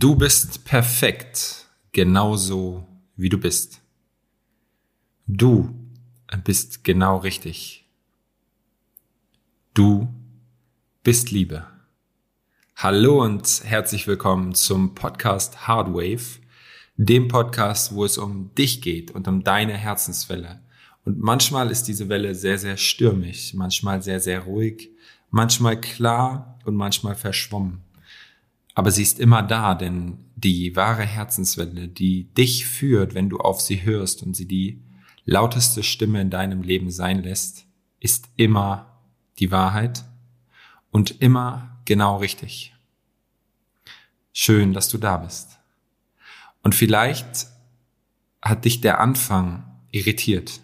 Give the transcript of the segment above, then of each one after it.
Du bist perfekt, genauso wie du bist. Du bist genau richtig. Du bist Liebe. Hallo und herzlich willkommen zum Podcast Hardwave, dem Podcast, wo es um dich geht und um deine Herzenswelle. Und manchmal ist diese Welle sehr, sehr stürmisch, manchmal sehr, sehr ruhig, manchmal klar und manchmal verschwommen. Aber sie ist immer da, denn die wahre Herzenswelle, die dich führt, wenn du auf sie hörst und sie die lauteste Stimme in deinem Leben sein lässt, ist immer die Wahrheit und immer genau richtig. Schön, dass du da bist. Und vielleicht hat dich der Anfang irritiert.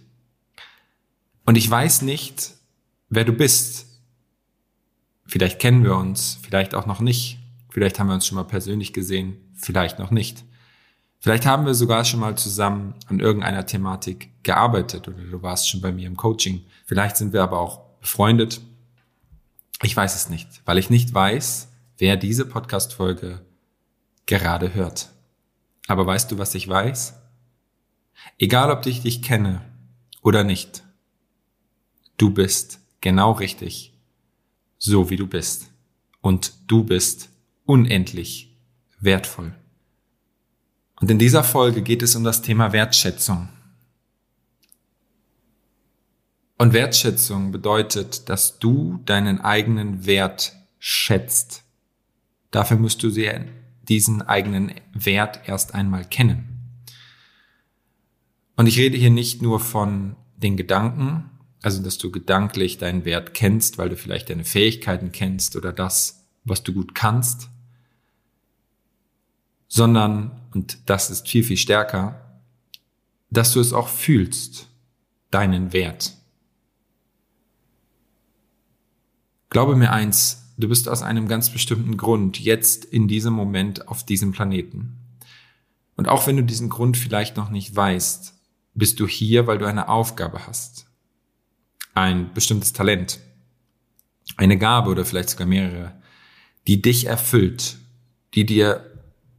Und ich weiß nicht, wer du bist. Vielleicht kennen wir uns, vielleicht auch noch nicht. Vielleicht haben wir uns schon mal persönlich gesehen, vielleicht noch nicht. Vielleicht haben wir sogar schon mal zusammen an irgendeiner Thematik gearbeitet oder du warst schon bei mir im Coaching. Vielleicht sind wir aber auch befreundet. Ich weiß es nicht, weil ich nicht weiß, wer diese Podcast-Folge gerade hört. Aber weißt du, was ich weiß? Egal, ob ich dich kenne oder nicht, du bist genau richtig, so wie du bist. Und du bist unendlich wertvoll. Und in dieser Folge geht es um das Thema Wertschätzung. Und Wertschätzung bedeutet, dass du deinen eigenen Wert schätzt. Dafür musst du diesen eigenen Wert erst einmal kennen. Und ich rede hier nicht nur von den Gedanken, also dass du gedanklich deinen Wert kennst, weil du vielleicht deine Fähigkeiten kennst oder das, was du gut kannst, sondern, und das ist viel, viel stärker, dass du es auch fühlst, deinen Wert. Glaube mir eins, du bist aus einem ganz bestimmten Grund jetzt in diesem Moment auf diesem Planeten. Und auch wenn du diesen Grund vielleicht noch nicht weißt, bist du hier, weil du eine Aufgabe hast. Ein bestimmtes Talent. Eine Gabe oder vielleicht sogar mehrere, die dich erfüllt, die dir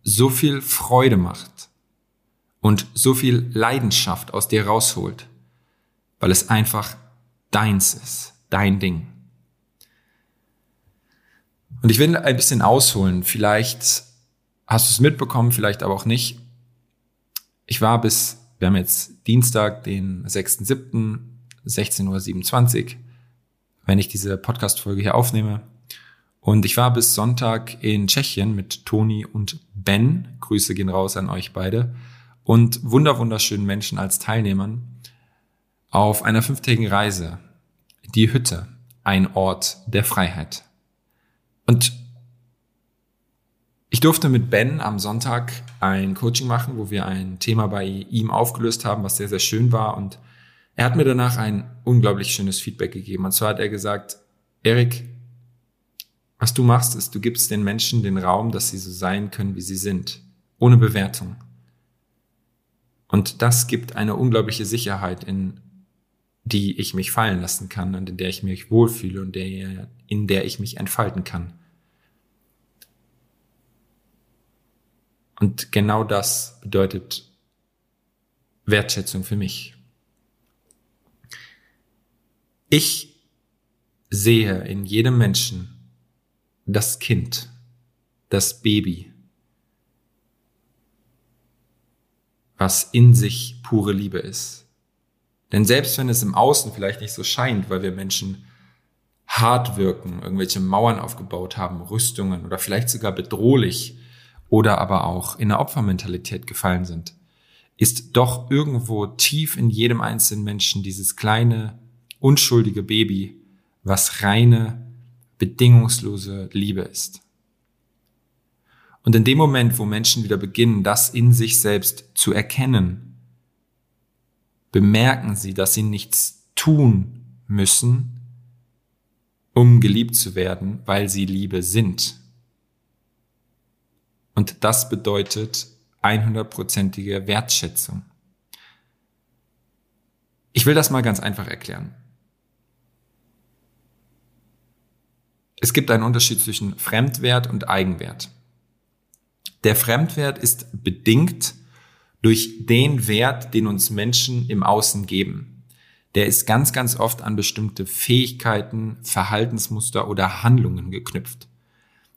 so viel Freude macht und so viel Leidenschaft aus dir rausholt, weil es einfach deins ist, dein Ding. Und ich will ein bisschen ausholen. Vielleicht hast du es mitbekommen, vielleicht aber auch nicht. Ich war bis, wir haben jetzt Dienstag, den 6.7., 16.27 Uhr, wenn ich diese Podcast-Folge hier aufnehme, und ich war bis Sonntag in Tschechien mit Toni und Ben. Grüße gehen raus an euch beide. Und wunder wunderschönen Menschen als Teilnehmern auf einer fünftägigen Reise. Die Hütte, ein Ort der Freiheit. Und ich durfte mit Ben am Sonntag ein Coaching machen, wo wir ein Thema bei ihm aufgelöst haben, was sehr, sehr schön war. Und er hat mir danach ein unglaublich schönes Feedback gegeben. Und zwar hat er gesagt, Erik, was du machst, ist, du gibst den Menschen den Raum, dass sie so sein können, wie sie sind, ohne Bewertung. Und das gibt eine unglaubliche Sicherheit, in die ich mich fallen lassen kann und in der ich mich wohlfühle und der, in der ich mich entfalten kann. Und genau das bedeutet Wertschätzung für mich. Ich sehe in jedem Menschen das Kind, das Baby, was in sich pure Liebe ist. Denn selbst wenn es im Außen vielleicht nicht so scheint, weil wir Menschen hart wirken, irgendwelche Mauern aufgebaut haben, Rüstungen oder vielleicht sogar bedrohlich oder aber auch in der Opfermentalität gefallen sind, ist doch irgendwo tief in jedem einzelnen Menschen dieses kleine, unschuldige Baby, was reine bedingungslose Liebe ist. Und in dem Moment, wo Menschen wieder beginnen, das in sich selbst zu erkennen, bemerken sie, dass sie nichts tun müssen, um geliebt zu werden, weil sie Liebe sind. Und das bedeutet 100%ige Wertschätzung. Ich will das mal ganz einfach erklären. Es gibt einen Unterschied zwischen Fremdwert und Eigenwert. Der Fremdwert ist bedingt durch den Wert, den uns Menschen im Außen geben. Der ist ganz, ganz oft an bestimmte Fähigkeiten, Verhaltensmuster oder Handlungen geknüpft.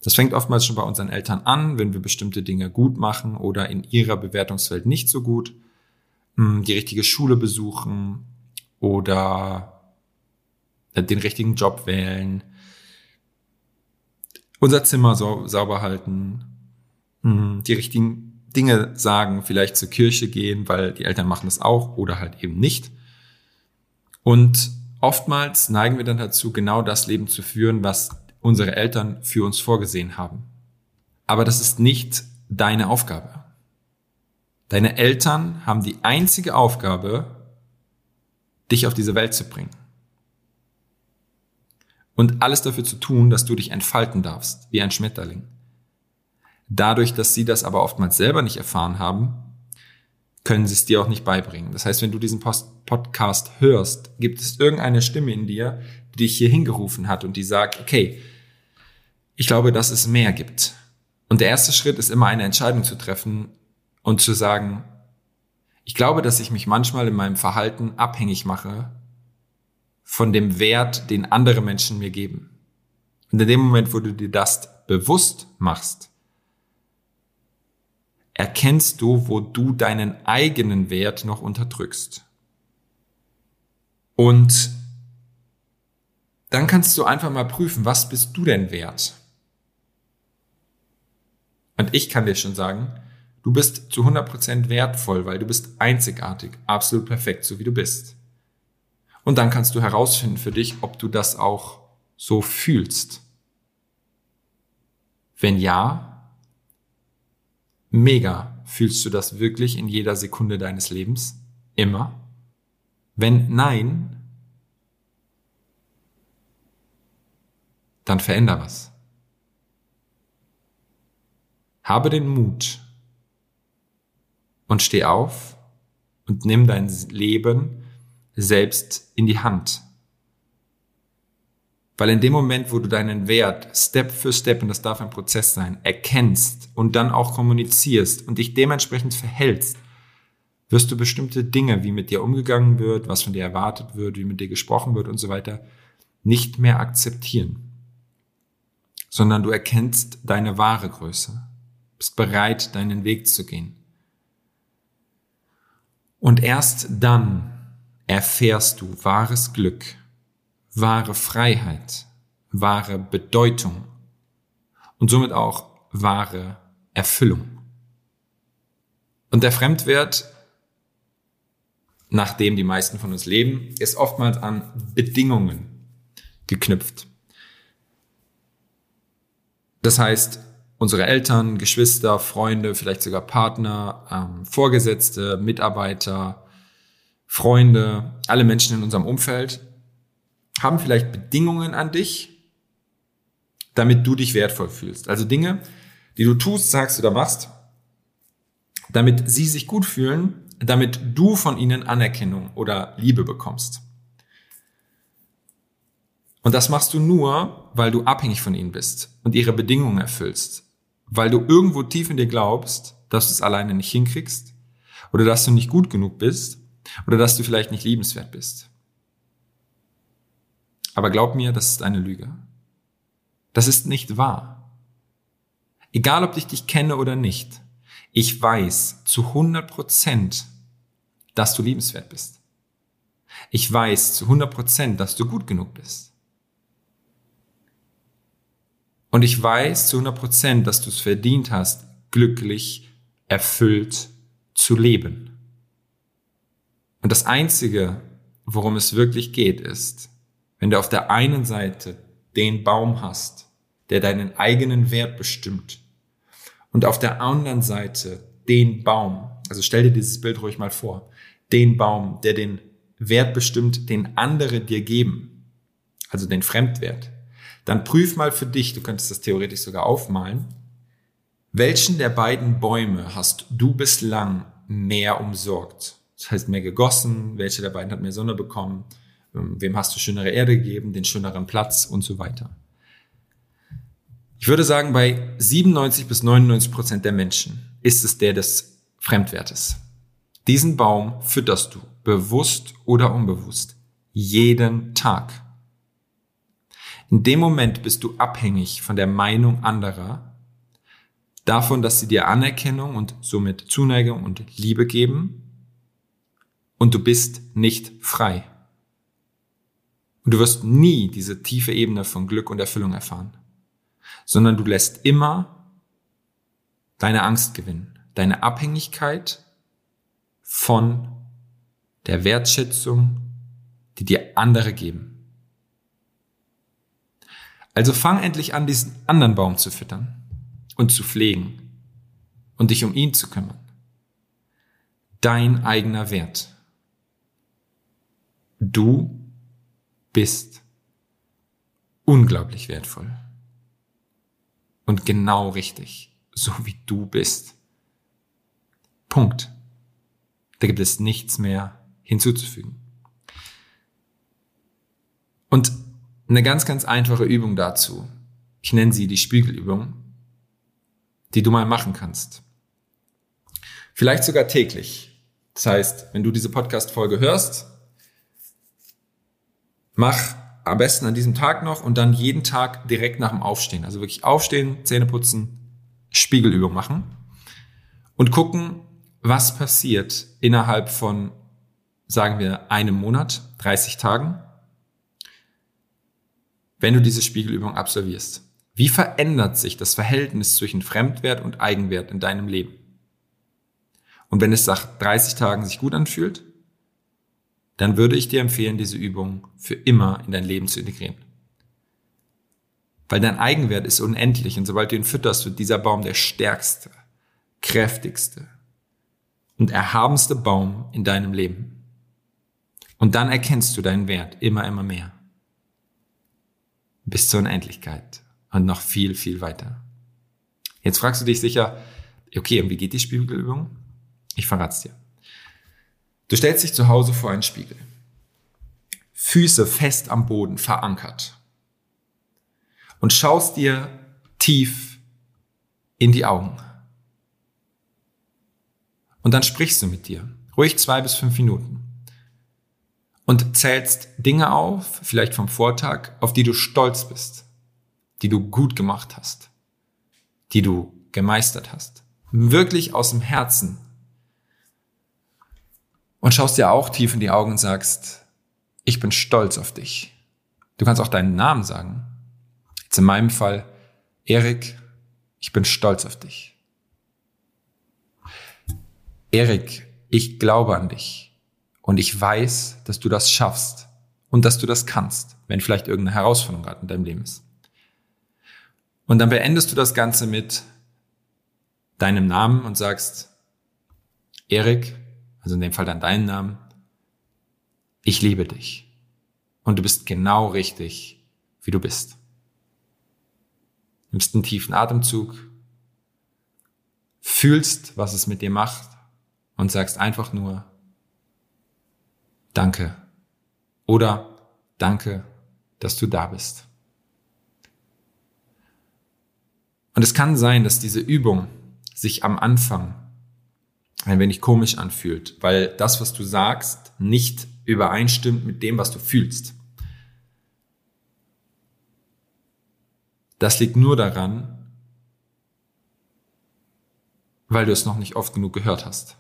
Das fängt oftmals schon bei unseren Eltern an, wenn wir bestimmte Dinge gut machen oder in ihrer Bewertungswelt nicht so gut, hm, die richtige Schule besuchen oder den richtigen Job wählen, unser Zimmer sauber halten, hm, die richtigen Dinge sagen, vielleicht zur Kirche gehen, weil die Eltern machen das auch oder halt eben nicht. Und oftmals neigen wir dann dazu, genau das Leben zu führen, was unsere Eltern für uns vorgesehen haben. Aber das ist nicht deine Aufgabe. Deine Eltern haben die einzige Aufgabe, dich auf diese Welt zu bringen. Und alles dafür zu tun, dass du dich entfalten darfst, wie ein Schmetterling. Dadurch, dass sie das aber oftmals selber nicht erfahren haben, können sie es dir auch nicht beibringen. Das heißt, wenn du diesen Post Podcast hörst, gibt es irgendeine Stimme in dir, die dich hier hingerufen hat und die sagt, okay, ich glaube, dass es mehr gibt. Und der erste Schritt ist immer eine Entscheidung zu treffen und zu sagen, ich glaube, dass ich mich manchmal in meinem Verhalten abhängig mache von dem Wert, den andere Menschen mir geben. Und in dem Moment, wo du dir das bewusst machst, erkennst du, wo du deinen eigenen Wert noch unterdrückst. Und dann kannst du einfach mal prüfen, was bist du denn wert? Und ich kann dir schon sagen, du bist zu 100% wertvoll, weil du bist einzigartig, absolut perfekt, so wie du bist. Und dann kannst du herausfinden für dich, ob du das auch so fühlst. Wenn ja, Mega. Fühlst du das wirklich in jeder Sekunde deines Lebens? Immer? Wenn nein, dann veränder was. Habe den Mut und steh auf und nimm dein Leben selbst in die Hand. Weil in dem Moment, wo du deinen Wert Step für Step, und das darf ein Prozess sein, erkennst und dann auch kommunizierst und dich dementsprechend verhältst, wirst du bestimmte Dinge, wie mit dir umgegangen wird, was von dir erwartet wird, wie mit dir gesprochen wird und so weiter, nicht mehr akzeptieren. Sondern du erkennst deine wahre Größe, bist bereit, deinen Weg zu gehen. Und erst dann erfährst du wahres Glück wahre Freiheit, wahre Bedeutung und somit auch wahre Erfüllung. Und der Fremdwert, nach dem die meisten von uns leben, ist oftmals an Bedingungen geknüpft. Das heißt, unsere Eltern, Geschwister, Freunde, vielleicht sogar Partner, ähm, Vorgesetzte, Mitarbeiter, Freunde, alle Menschen in unserem Umfeld haben vielleicht Bedingungen an dich, damit du dich wertvoll fühlst. Also Dinge, die du tust, sagst oder machst, damit sie sich gut fühlen, damit du von ihnen Anerkennung oder Liebe bekommst. Und das machst du nur, weil du abhängig von ihnen bist und ihre Bedingungen erfüllst, weil du irgendwo tief in dir glaubst, dass du es alleine nicht hinkriegst oder dass du nicht gut genug bist oder dass du vielleicht nicht liebenswert bist. Aber glaub mir, das ist eine Lüge. Das ist nicht wahr. Egal, ob ich dich kenne oder nicht, ich weiß zu 100 Prozent, dass du liebenswert bist. Ich weiß zu 100 Prozent, dass du gut genug bist. Und ich weiß zu 100 Prozent, dass du es verdient hast, glücklich, erfüllt zu leben. Und das Einzige, worum es wirklich geht, ist, wenn du auf der einen Seite den Baum hast, der deinen eigenen Wert bestimmt, und auf der anderen Seite den Baum, also stell dir dieses Bild ruhig mal vor, den Baum, der den Wert bestimmt, den andere dir geben, also den Fremdwert, dann prüf mal für dich, du könntest das theoretisch sogar aufmalen, welchen der beiden Bäume hast du bislang mehr umsorgt? Das heißt mehr gegossen, welche der beiden hat mehr Sonne bekommen, ähm, wem hast du schönere Erde gegeben, den schöneren Platz und so weiter. Ich würde sagen, bei 97 bis 99 Prozent der Menschen ist es der des Fremdwertes. Diesen Baum fütterst du, bewusst oder unbewusst, jeden Tag. In dem Moment bist du abhängig von der Meinung anderer, davon, dass sie dir Anerkennung und somit Zuneigung und Liebe geben, und du bist nicht frei. Und du wirst nie diese tiefe Ebene von Glück und Erfüllung erfahren, sondern du lässt immer deine Angst gewinnen, deine Abhängigkeit von der Wertschätzung, die dir andere geben. Also fang endlich an, diesen anderen Baum zu füttern und zu pflegen und dich um ihn zu kümmern. Dein eigener Wert. Du bist unglaublich wertvoll. Und genau richtig, so wie du bist. Punkt. Da gibt es nichts mehr hinzuzufügen. Und eine ganz, ganz einfache Übung dazu. Ich nenne sie die Spiegelübung, die du mal machen kannst. Vielleicht sogar täglich. Das heißt, wenn du diese Podcast-Folge hörst, mach am besten an diesem Tag noch und dann jeden Tag direkt nach dem Aufstehen. Also wirklich aufstehen, Zähne putzen, Spiegelübung machen und gucken, was passiert innerhalb von, sagen wir, einem Monat, 30 Tagen wenn du diese Spiegelübung absolvierst? Wie verändert sich das Verhältnis zwischen Fremdwert und Eigenwert in deinem Leben? Und wenn es nach 30 Tagen sich gut anfühlt, dann würde ich dir empfehlen, diese Übung für immer in dein Leben zu integrieren. Weil dein Eigenwert ist unendlich und sobald du ihn fütterst, wird dieser Baum der stärkste, kräftigste und erhabenste Baum in deinem Leben. Und dann erkennst du deinen Wert immer, immer mehr bis zur Unendlichkeit und noch viel, viel weiter. Jetzt fragst du dich sicher, okay, und wie geht die Spiegelübung? Ich verrat's dir. Du stellst dich zu Hause vor einen Spiegel. Füße fest am Boden verankert. Und schaust dir tief in die Augen. Und dann sprichst du mit dir. Ruhig zwei bis fünf Minuten und zählst Dinge auf, vielleicht vom Vortag, auf die du stolz bist, die du gut gemacht hast, die du gemeistert hast. Wirklich aus dem Herzen. Und schaust dir auch tief in die Augen und sagst, ich bin stolz auf dich. Du kannst auch deinen Namen sagen. Jetzt in meinem Fall, Erik, ich bin stolz auf dich. Erik, ich glaube an dich. Und ich weiß, dass du das schaffst und dass du das kannst, wenn vielleicht irgendeine Herausforderung gerade in deinem Leben ist. Und dann beendest du das Ganze mit deinem Namen und sagst, Erik, also in dem Fall dann deinen Namen, ich liebe dich. Und du bist genau richtig, wie du bist. Nimmst einen tiefen Atemzug, fühlst, was es mit dir macht und sagst einfach nur, Danke. Oder danke, dass du da bist. Und es kann sein, dass diese Übung sich am Anfang ein wenig komisch anfühlt, weil das, was du sagst, nicht übereinstimmt mit dem, was du fühlst. Das liegt nur daran, weil du es noch nicht oft genug gehört hast.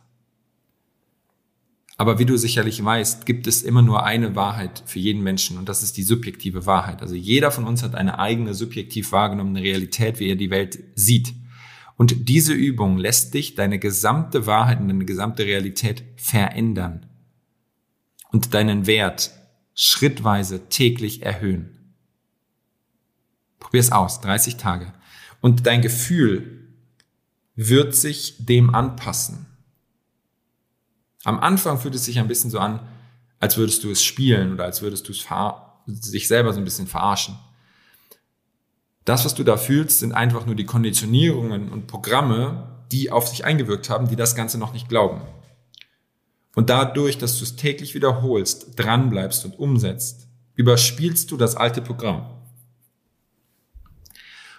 Aber wie du sicherlich weißt, gibt es immer nur eine Wahrheit für jeden Menschen und das ist die subjektive Wahrheit. Also jeder von uns hat eine eigene subjektiv wahrgenommene Realität, wie er die Welt sieht. Und diese Übung lässt dich deine gesamte Wahrheit und deine gesamte Realität verändern und deinen Wert schrittweise täglich erhöhen. Probier es aus, 30 Tage. Und dein Gefühl wird sich dem anpassen. Am Anfang fühlt es sich ein bisschen so an, als würdest du es spielen oder als würdest du es sich selber so ein bisschen verarschen. Das, was du da fühlst, sind einfach nur die Konditionierungen und Programme, die auf sich eingewirkt haben, die das Ganze noch nicht glauben. Und dadurch, dass du es täglich wiederholst, dranbleibst und umsetzt, überspielst du das alte Programm.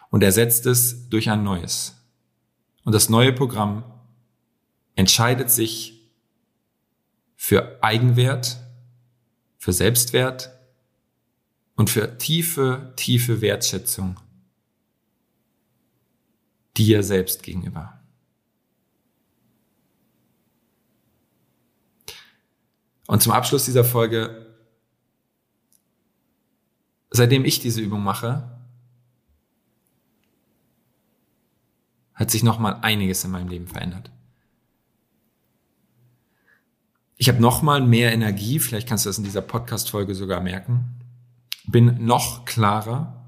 und ersetzt es durch ein neues. Und das neue Programm entscheidet sich für Eigenwert, für Selbstwert und für tiefe, tiefe Wertschätzung dir selbst gegenüber. Und zum Abschluss dieser Folge, seitdem ich diese Übung mache, hat sich nochmal einiges in meinem Leben verändert. Ich habe nochmal mehr Energie, vielleicht kannst du das in dieser Podcast-Folge sogar merken, bin noch klarer,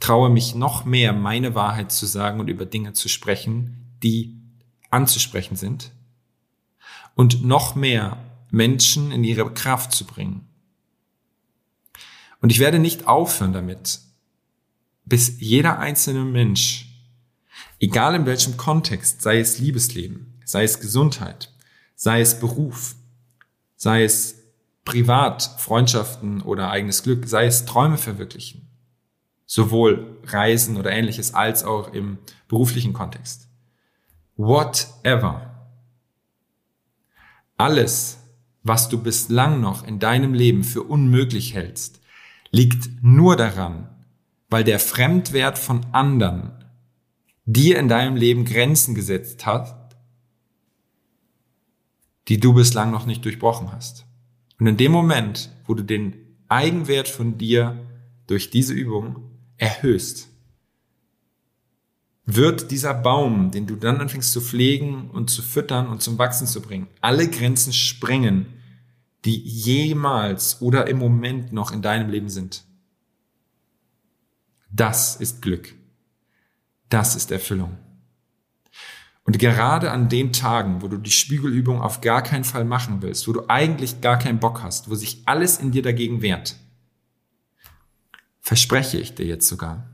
traue mich noch mehr, meine Wahrheit zu sagen und über Dinge zu sprechen, die anzusprechen sind und noch mehr Menschen in ihre Kraft zu bringen. Und ich werde nicht aufhören damit, bis jeder einzelne Mensch, egal in welchem Kontext, sei es Liebesleben, sei es Gesundheit, sei es Beruf, sei es privat, Freundschaften oder eigenes Glück, sei es Träume verwirklichen, sowohl Reisen oder ähnliches als auch im beruflichen Kontext. Whatever. Alles, was du bislang noch in deinem Leben für unmöglich hältst, liegt nur daran, weil der Fremdwert von anderen dir in deinem Leben Grenzen gesetzt hat, die du bislang noch nicht durchbrochen hast. Und in dem Moment, wo du den Eigenwert von dir durch diese Übung erhöhst, wird dieser Baum, den du dann anfängst zu pflegen und zu füttern und zum Wachsen zu bringen, alle Grenzen sprengen, die jemals oder im Moment noch in deinem Leben sind. Das ist Glück. Das ist Erfüllung. Und gerade an den Tagen, wo du die Spiegelübung auf gar keinen Fall machen willst, wo du eigentlich gar keinen Bock hast, wo sich alles in dir dagegen wehrt, verspreche ich dir jetzt sogar,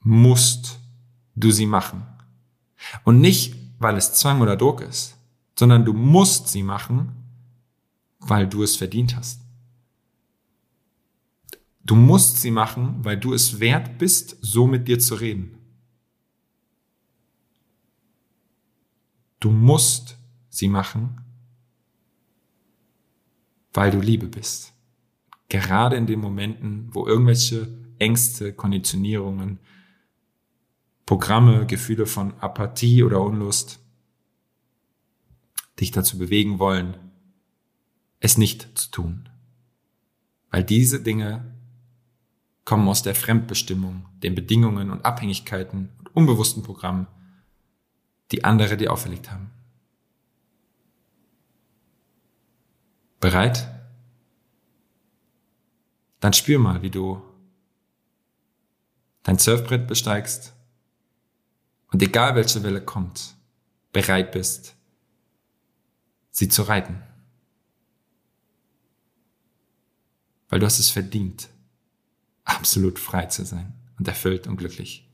musst du sie machen. Und nicht, weil es Zwang oder Druck ist, sondern du musst sie machen, weil du es verdient hast. Du musst sie machen, weil du es wert bist, so mit dir zu reden. Du musst sie machen, weil du Liebe bist. Gerade in den Momenten, wo irgendwelche Ängste, Konditionierungen, Programme, Gefühle von Apathie oder Unlust dich dazu bewegen wollen, es nicht zu tun. Weil diese Dinge kommen aus der Fremdbestimmung, den Bedingungen und Abhängigkeiten und unbewussten Programmen, die andere dir auferlegt haben. Bereit? Dann spür mal, wie du dein Surfbrett besteigst und egal welche Welle kommt, bereit bist, sie zu reiten. Weil du hast es verdient, absolut frei zu sein und erfüllt und glücklich.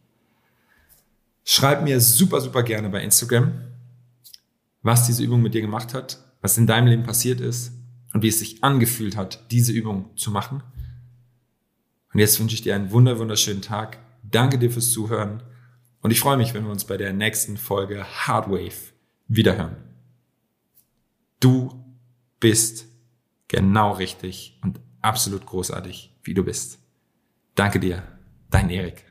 Schreib mir super, super gerne bei Instagram, was diese Übung mit dir gemacht hat, was in deinem Leben passiert ist und wie es sich angefühlt hat, diese Übung zu machen. Und jetzt wünsche ich dir einen wunder, wunderschönen Tag. Danke dir fürs Zuhören und ich freue mich, wenn wir uns bei der nächsten Folge Hardwave wiederhören. Du bist genau richtig und absolut großartig, wie du bist. Danke dir, dein Erik.